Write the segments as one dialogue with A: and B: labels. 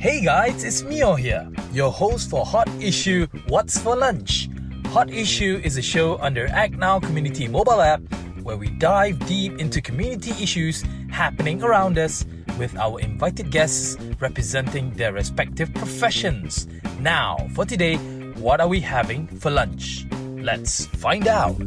A: Hey guys, it's Mio here, your host for Hot Issue What's for Lunch. Hot Issue is a show under Act Now Community mobile app where we dive deep into community issues happening around us with our invited guests representing their respective professions. Now, for today, what are we having for lunch? Let's find out.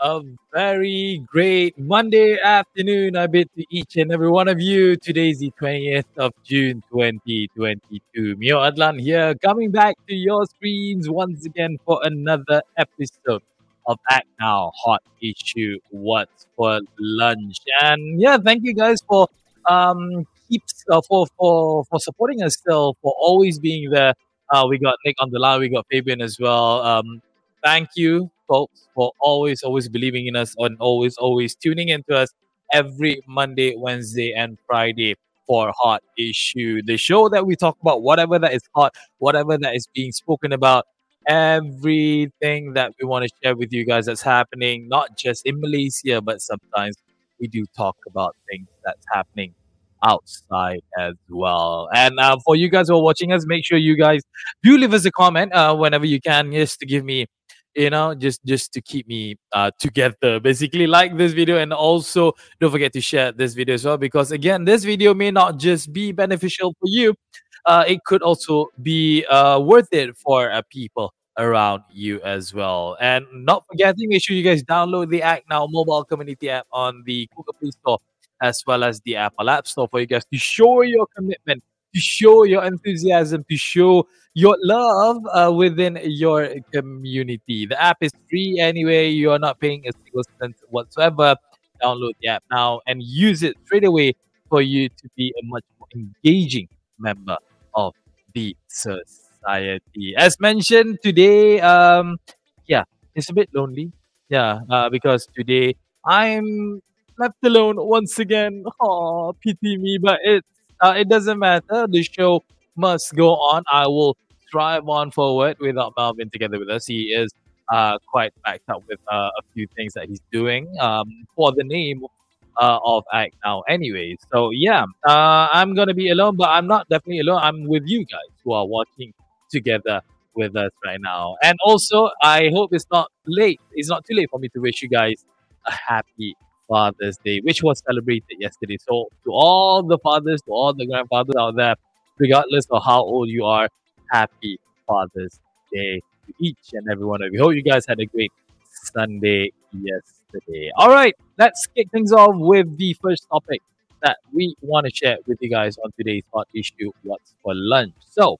A: A very great Monday afternoon, I bid to each and every one of you. Today is the 20th of June 2022. Mio Adlan here, coming back to your screens once again for another episode of Act Now Hot Issue What's for Lunch. And yeah, thank you guys for um keeps uh, for for for supporting us still, for always being there. Uh, we got Nick on the line, we got Fabian as well. Um, thank you folks, for always, always believing in us and always, always tuning into us every Monday, Wednesday, and Friday for Hot Issue, the show that we talk about whatever that is hot, whatever that is being spoken about, everything that we want to share with you guys that's happening, not just in Malaysia, but sometimes we do talk about things that's happening outside as well. And uh, for you guys who are watching us, make sure you guys do leave us a comment uh, whenever you can, just to give me you know just just to keep me uh, together basically like this video and also don't forget to share this video as well because again this video may not just be beneficial for you uh, it could also be uh, worth it for uh, people around you as well. And not forgetting make sure you guys download the act now mobile community app on the google play store as well as the apple app store for you guys to show your commitment to show your enthusiasm, to show your love uh, within your community. The app is free anyway. You are not paying a single cent whatsoever. Download the app now and use it straight away for you to be a much more engaging member of the society. As mentioned today, um, yeah, it's a bit lonely. Yeah, uh, because today I'm left alone once again. Oh, pity me, but it's uh, it doesn't matter. The show must go on. I will drive on forward without Melvin together with us. He is uh, quite backed up with uh, a few things that he's doing um, for the name uh, of Act Now, anyway. So, yeah, uh, I'm going to be alone, but I'm not definitely alone. I'm with you guys who are watching together with us right now. And also, I hope it's not late. It's not too late for me to wish you guys a happy Father's Day, which was celebrated yesterday. So, to all the fathers, to all the grandfathers out there, regardless of how old you are, happy Father's Day to each and every one of you. Hope you guys had a great Sunday yesterday. All right, let's kick things off with the first topic that we want to share with you guys on today's hot issue what's for lunch so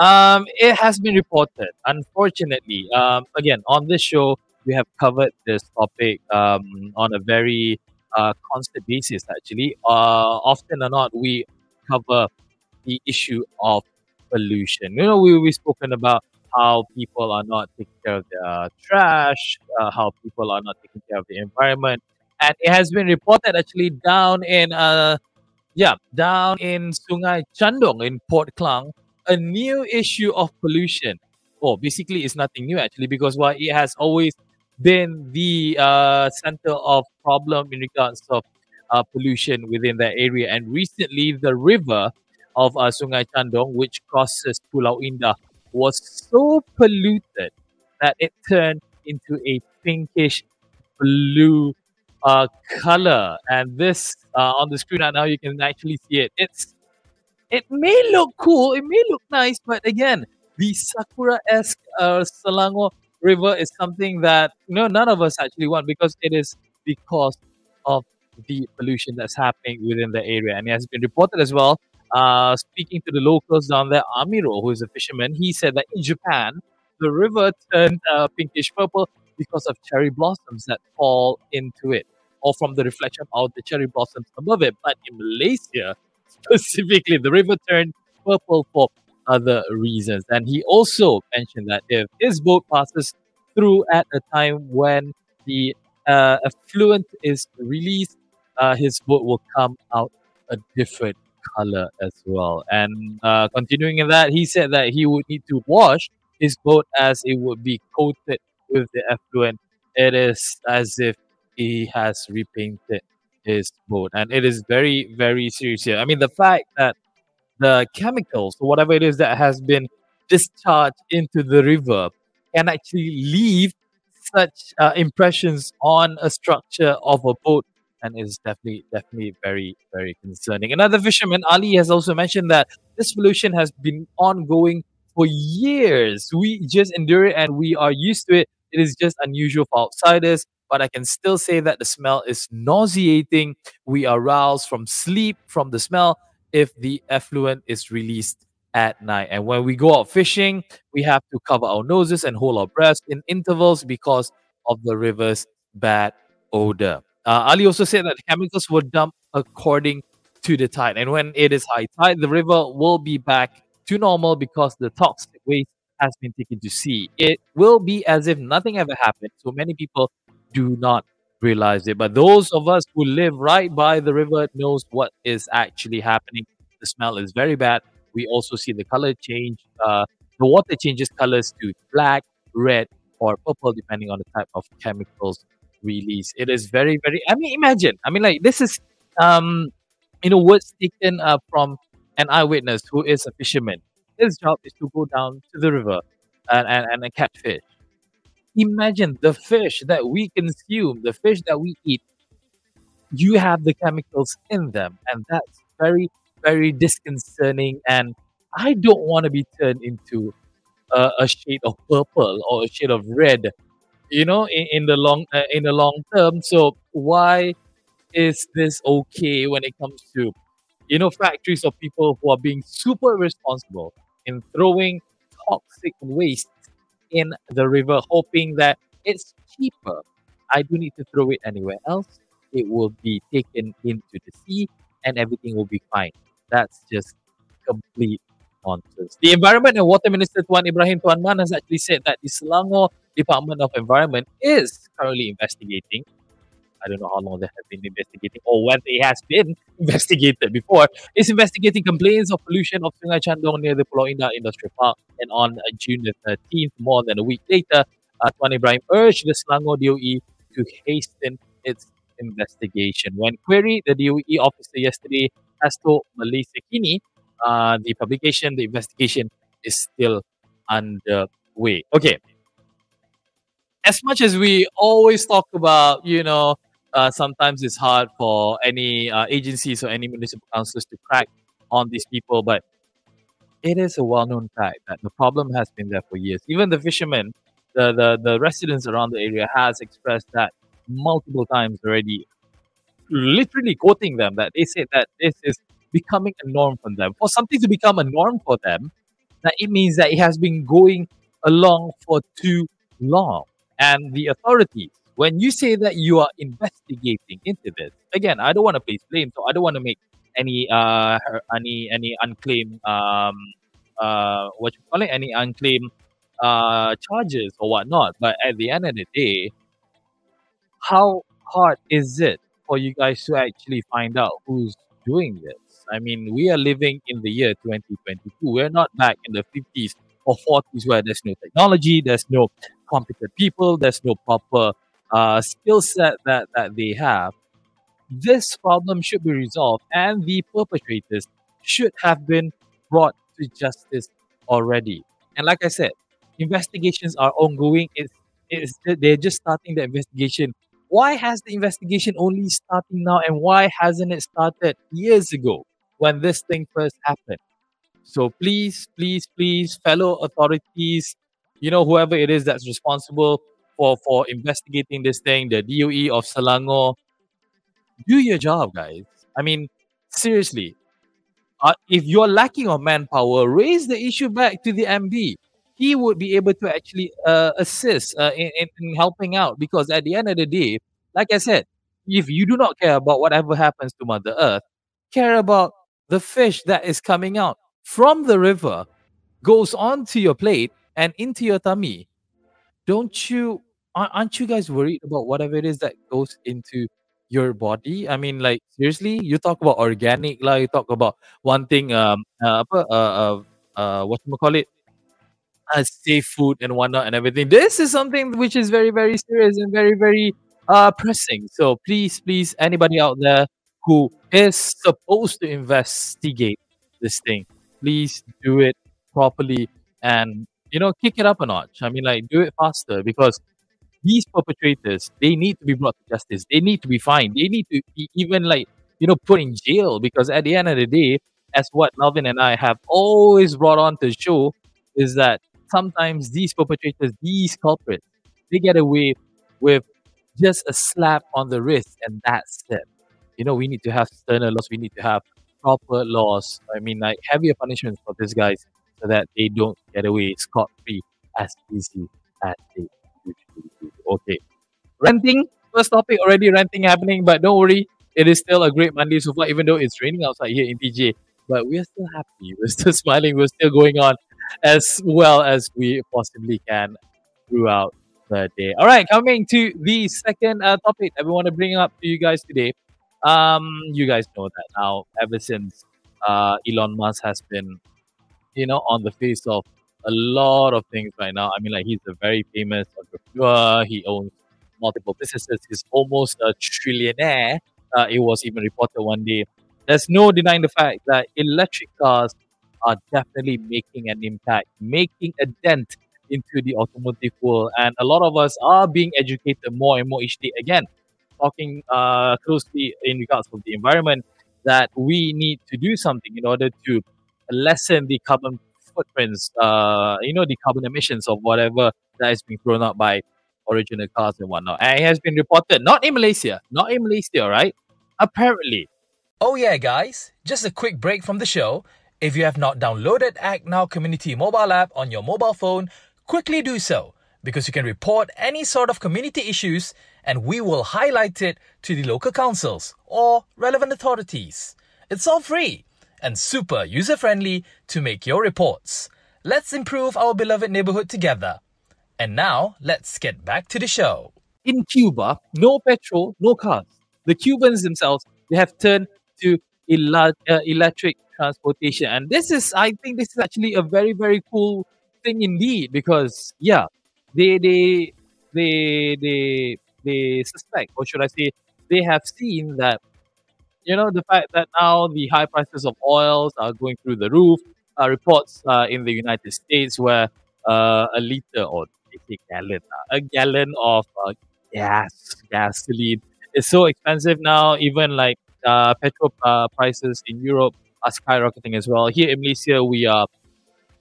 A: um it has been reported unfortunately um again on this show we have covered this topic um, on a very uh, constant basis, actually. Uh, often or not, we cover the issue of pollution. You know, we, we've spoken about how people are not taking care of their trash, uh, how people are not taking care of the environment. And it has been reported actually down in, uh, yeah, down in Sungai Chandong in Port Klang, a new issue of pollution. Oh, basically, it's nothing new actually because why it has always been the uh, center of problem in regards of uh, pollution within that area. And recently, the river of uh, Sungai Chandong, which crosses Pulau Indah, was so polluted that it turned into a pinkish blue uh, color. And this uh, on the screen right now, you can actually see it. It's it may look cool, it may look nice, but again, the sakura-esque uh, Selangor river is something that you know none of us actually want because it is because of the pollution that's happening within the area. And it has been reported as well. Uh, speaking to the locals down there, Amiro, who is a fisherman, he said that in Japan, the river turned uh, pinkish purple because of cherry blossoms that fall into it, or from the reflection of the cherry blossoms above it. But in Malaysia, specifically, the river turned purple for other reasons. And he also mentioned that if his boat passes through at a time when the uh, effluent is released, uh, his boat will come out a different color as well. And uh, continuing in that, he said that he would need to wash his boat as it would be coated with the effluent. It is as if he has repainted his boat, and it is very, very serious here. I mean, the fact that the chemicals or whatever it is that has been discharged into the river can actually leave such uh, impressions on a structure of a boat and is definitely definitely very very concerning. Another fisherman ali has also mentioned that this pollution has been ongoing for years. We just endure it and we are used to it. It is just unusual for outsiders but i can still say that the smell is nauseating. We are roused from sleep from the smell if the effluent is released at night. And when we go out fishing, we have to cover our noses and hold our breaths in intervals because of the river's bad odor. Uh, Ali also said that chemicals were dumped according to the tide. And when it is high tide, the river will be back to normal because the toxic waste has been taken to sea. It will be as if nothing ever happened. So many people do not realize it. But those of us who live right by the river knows what is actually happening. The smell is very bad. We also see the color change. Uh, the water changes colors to black, red, or purple, depending on the type of chemicals released. It is very, very. I mean, imagine. I mean, like this is, um, you know, words taken uh, from an eyewitness who is a fisherman. His job is to go down to the river and, and, and catch fish imagine the fish that we consume, the fish that we eat, you have the chemicals in them. And that's very, very disconcerting. And I don't want to be turned into a, shade of purple or a shade of red, you know, in, in the long uh, in the long term. So why is this okay when it comes to, you know, factories of people who are being super responsible in throwing toxic waste in the river, hoping that it's cheaper. I do need to throw it anywhere else. It will be taken into the sea and everything will be fine. That's just complete nonsense. The Environment and Water Minister Tuan Ibrahim Tuan Man has actually said that the Selangor Department of Environment is currently investigating I don't know how long they have been investigating or whether it has been investigated before, is investigating complaints of pollution of Sungai Chandong near the Pulau Indah Industrial Park. And on uh, June the 13th, more than a week later, uh, Tuan Ibrahim urged the Selangor DOE to hasten its investigation. When queried, the DOE officer yesterday has told Malaysia Kini uh, the publication, the investigation is still underway. Okay. As much as we always talk about, you know, uh, sometimes it's hard for any uh, agencies or any municipal councils to crack on these people, but it is a well-known fact that the problem has been there for years. Even the fishermen, the, the, the residents around the area has expressed that multiple times already, literally quoting them that they say that this is becoming a norm for them. For something to become a norm for them, that it means that it has been going along for too long. And the authorities when you say that you are investigating into this, again, I don't want to place blame, so I don't want to make any uh any any unclaimed um uh what you call it any unclaimed uh charges or whatnot. But at the end of the day, how hard is it for you guys to actually find out who's doing this? I mean, we are living in the year 2022. We're not back in the 50s or 40s where there's no technology, there's no competent people, there's no proper uh, skill set that, that they have, this problem should be resolved and the perpetrators should have been brought to justice already. And like I said, investigations are ongoing. It's, it's, they're just starting the investigation. Why has the investigation only starting now and why hasn't it started years ago when this thing first happened? So please, please, please, fellow authorities, you know, whoever it is that's responsible, for for investigating this thing, the DOE of Selangor. Do your job, guys. I mean, seriously. Uh, if you're lacking of manpower, raise the issue back to the MD. He would be able to actually uh, assist uh, in, in helping out because at the end of the day, like I said, if you do not care about whatever happens to Mother Earth, care about the fish that is coming out from the river, goes onto your plate and into your tummy. Don't you aren't you guys worried about whatever it is that goes into your body? I mean, like seriously, you talk about organic lah. You talk about one thing, um, uh, apa, uh, uh, uh, what you call it, uh, safe food and whatnot and everything. This is something which is very, very serious and very, very uh, pressing. So please, please, anybody out there who is supposed to investigate this thing, please do it properly and you know kick it up a notch. I mean, like do it faster because these perpetrators they need to be brought to justice. They need to be fined. They need to be even like you know put in jail because at the end of the day, as what Melvin and I have always brought on to show, is that sometimes these perpetrators, these culprits, they get away with just a slap on the wrist, and that's it. You know, we need to have sterner laws. We need to have proper laws. I mean, like heavier punishments for these guys so that they don't get away scot free as easy as they. Okay. Renting, first topic already renting happening, but don't worry, it is still a great Monday so far, even though it's raining outside here in TJ. But we're still happy, we're still smiling, we're still going on as well as we possibly can throughout the day. All right, coming to the second uh, topic that we want to bring up to you guys today. Um, you guys know that now, ever since uh, Elon Musk has been, you know, on the face of a lot of things right now. I mean, like he's a very famous entrepreneur. He owns multiple businesses. He's almost a trillionaire. Uh, it was even reported one day. There's no denying the fact that electric cars are definitely making an impact, making a dent into the automotive world. And a lot of us are being educated more and more each day. Again, talking uh, closely in regards to the environment, that we need to do something in order to lessen the carbon footprints, uh, you know, the carbon emissions of whatever that is being thrown out by original cars and whatnot. And it has been reported, not in Malaysia, not in Malaysia, right? Apparently.
B: Oh, yeah, guys, just a quick break from the show. If you have not downloaded Act Now Community mobile app on your mobile phone, quickly do so because you can report any sort of community issues and we will highlight it to the local councils or relevant authorities. It's all free and super user friendly to make your reports. Let's improve our beloved neighborhood together. And now, let's get back to the show.
A: In Cuba, no petrol, no cars. The Cubans themselves, they have turned to el- uh, electric transportation. And this is, I think, this is actually a very, very cool thing indeed because, yeah, they, they, they, they, they suspect, or should I say, they have seen that you know the fact that now the high prices of oils are going through the roof. Uh, reports uh, in the United States where uh, a liter or a gallon, uh, a gallon of uh, gas, gasoline is so expensive now. Even like uh, petrol prices in Europe are skyrocketing as well. Here in Malaysia, we are,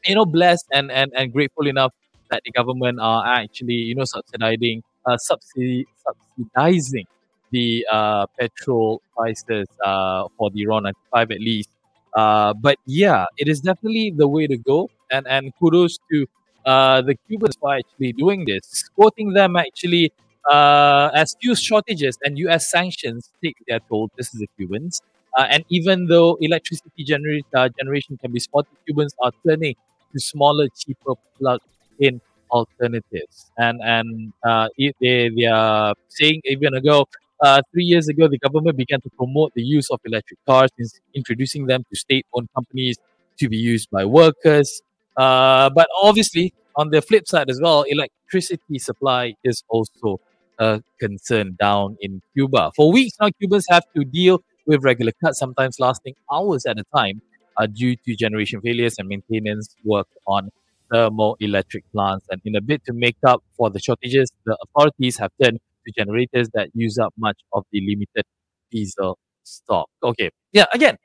A: you know, blessed and and, and grateful enough that the government are actually, you know, subsidizing, uh, subsidi- subsidizing the uh, petrol prices uh, for the RON 95 at least. Uh, but yeah, it is definitely the way to go. And, and kudos to uh, the Cubans for actually doing this, quoting them actually uh, as fuel shortages and US sanctions take their toll. This is the Cubans. Uh, and even though electricity gener- uh, generation can be spotted, Cubans are turning to smaller, cheaper plug-in alternatives. And and uh, they they are saying even ago uh, three years ago, the government began to promote the use of electric cars, introducing them to state owned companies to be used by workers. Uh, but obviously, on the flip side as well, electricity supply is also a concern down in Cuba. For weeks now, Cubans have to deal with regular cuts, sometimes lasting hours at a time, uh, due to generation failures and maintenance work on thermoelectric plants. And in a bid to make up for the shortages, the authorities have turned to generators that use up much of the limited diesel stock. Okay, yeah, again,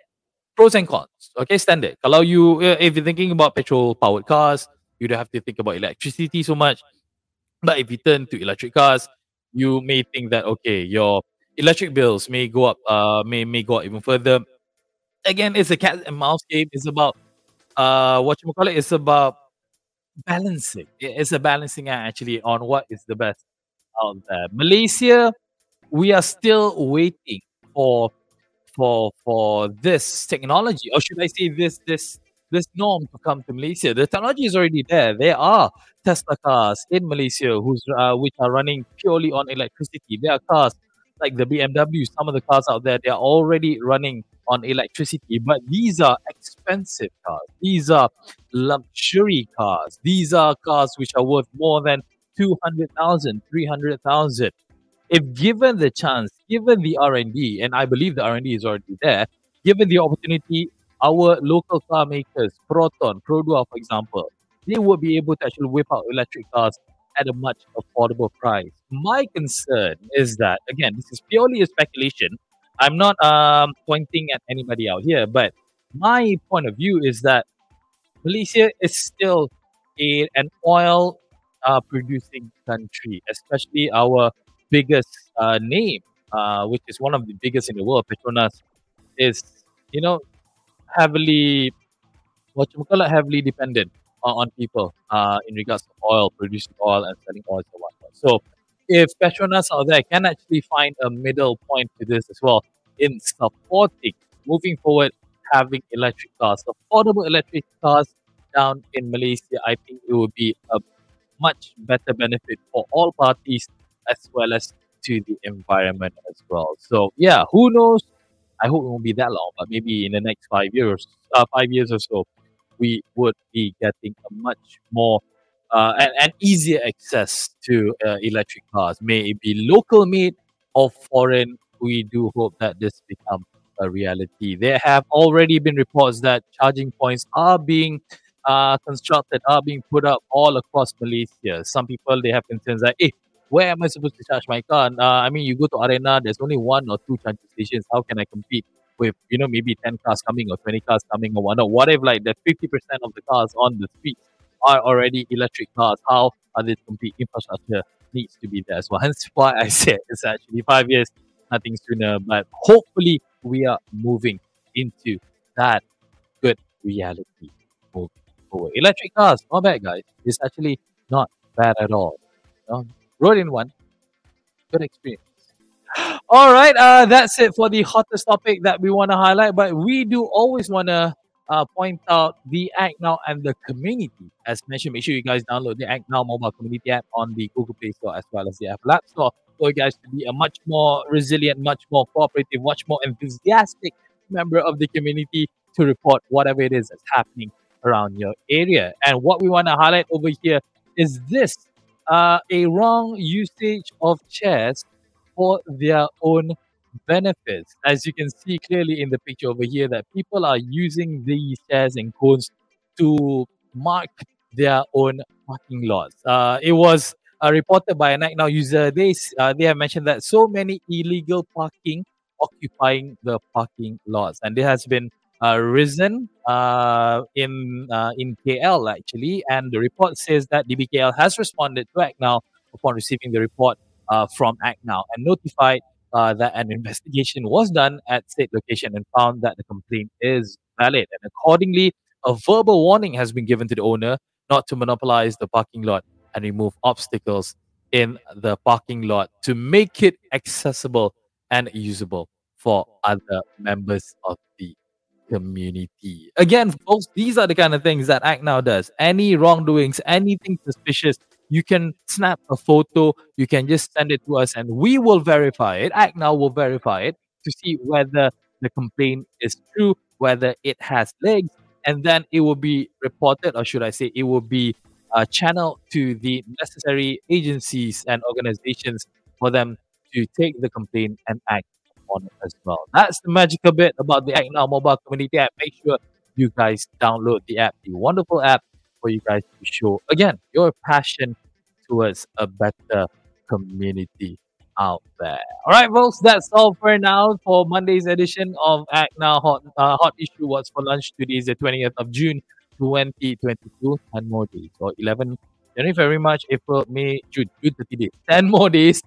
A: pros and cons. Okay, standard. Kalau you, uh, if you're thinking about petrol powered cars, you don't have to think about electricity so much. But if you turn to electric cars, you may think that okay, your electric bills may go up, uh, may may go up even further. Again, it's a cat and mouse game. It's about uh, what you call it. It's about balancing. It's a balancing act actually on what is the best out there. Malaysia, we are still waiting for for for this technology, or should I say this this this norm to come to Malaysia. The technology is already there. There are Tesla cars in Malaysia who's uh, which are running purely on electricity. There are cars like the BMW. Some of the cars out there they are already running on electricity, but these are expensive cars. These are luxury cars. These are cars which are worth more than 200,000, 300,000. if given the chance, given the R&D, and I believe the R&D is already there, given the opportunity, our local car makers, Proton, Perodua, for example, they will be able to actually whip out electric cars at a much affordable price. My concern is that, again, this is purely a speculation. I'm not um, pointing at anybody out here, but my point of view is that Malaysia is still a, an oil uh, producing country, especially our biggest uh, name, uh, which is one of the biggest in the world, Petronas, is, you know, heavily, what you call it, heavily dependent on, on people uh, in regards to oil, producing oil and selling oil and whatnot. So if Petronas out there can actually find a middle point to this as well in supporting moving forward having electric cars, affordable electric cars down in Malaysia, I think it would be a much better benefit for all parties as well as to the environment as well. So yeah, who knows? I hope it won't be that long, but maybe in the next five years, uh, five years or so, we would be getting a much more uh, and, and easier access to uh, electric cars. May it be local made or foreign. We do hope that this becomes a reality. There have already been reports that charging points are being uh, constructed, are being put up all across Malaysia. Some people they have concerns like, hey, where am I supposed to charge my car? Uh, I mean, you go to Arena, there's only one or two charging stations. How can I compete with, you know, maybe 10 cars coming or 20 cars coming or whatnot? What if like the 50% of the cars on the streets are already electric cars? How are they compete? Infrastructure needs to be there as well. Hence why I said it's actually five years, nothing sooner. But hopefully we are moving into that good reality forward. Electric cars, not bad, guys. It's actually not bad at all. You know, rode in one, good experience. All right, uh, that's it for the hottest topic that we want to highlight. But we do always want to uh, point out the Act Now and the community. As mentioned, make sure you guys download the Act Now mobile community app on the Google Play Store as well as the Apple App Store for you guys to be a much more resilient, much more cooperative, much more enthusiastic member of the community to report whatever it is that's happening around your area. And what we want to highlight over here is this uh, a wrong usage of chairs for their own benefits. As you can see clearly in the picture over here, that people are using these chairs and cones to mark their own parking lots. Uh, it was uh, reported by an Act Now user. They uh, they have mentioned that so many illegal parking occupying the parking lots, and there has been uh, risen uh, in uh, in KL actually, and the report says that DBKL has responded to Act Now upon receiving the report uh, from Act Now and notified uh, that an investigation was done at state location and found that the complaint is valid, and accordingly, a verbal warning has been given to the owner not to monopolize the parking lot and remove obstacles in the parking lot to make it accessible and usable for other members of the community. Again, folks, these are the kind of things that Act Now does. Any wrongdoings, anything suspicious, you can snap a photo, you can just send it to us, and we will verify it. Act Now will verify it to see whether the complaint is true, whether it has legs, and then it will be reported, or should I say, it will be uh, channeled to the necessary agencies and organizations for them to take the complaint and act on as well. That's the magical bit about the Act Now mobile community app. Make sure you guys download the app, the wonderful app for you guys to show again your passion towards a better community out there. All right, folks, that's all for now for Monday's edition of Act Now Hot uh, Hot Issue. What's for lunch? Today is the 20th of June, 2022. 10 more days, or 11 January, February, March, April, May, June, June 30 days. 10 more days.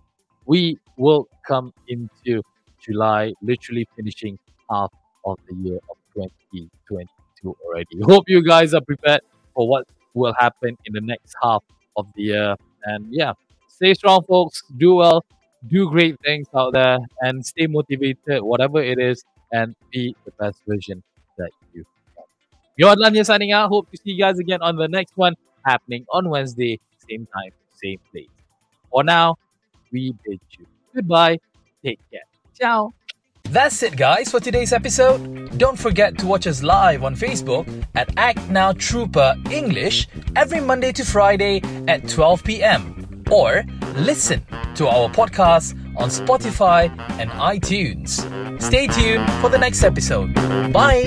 A: We will come into July, literally finishing half of the year of 2022 already. Hope you guys are prepared for what will happen in the next half of the year. And yeah, stay strong, folks. Do well, do great things out there, and stay motivated, whatever it is, and be the best version that you can. Mio Adlan here signing out. Hope to see you guys again on the next one happening on Wednesday, same time, same place. For now, we bid you goodbye. Take care. Ciao.
B: That's it, guys, for today's episode. Don't forget to watch us live on Facebook at Act Now Trooper English every Monday to Friday at 12 p.m. or listen to our podcast on Spotify and iTunes. Stay tuned for the next episode. Bye!